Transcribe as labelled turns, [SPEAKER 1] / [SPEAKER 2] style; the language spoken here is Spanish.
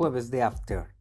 [SPEAKER 1] jueves de After.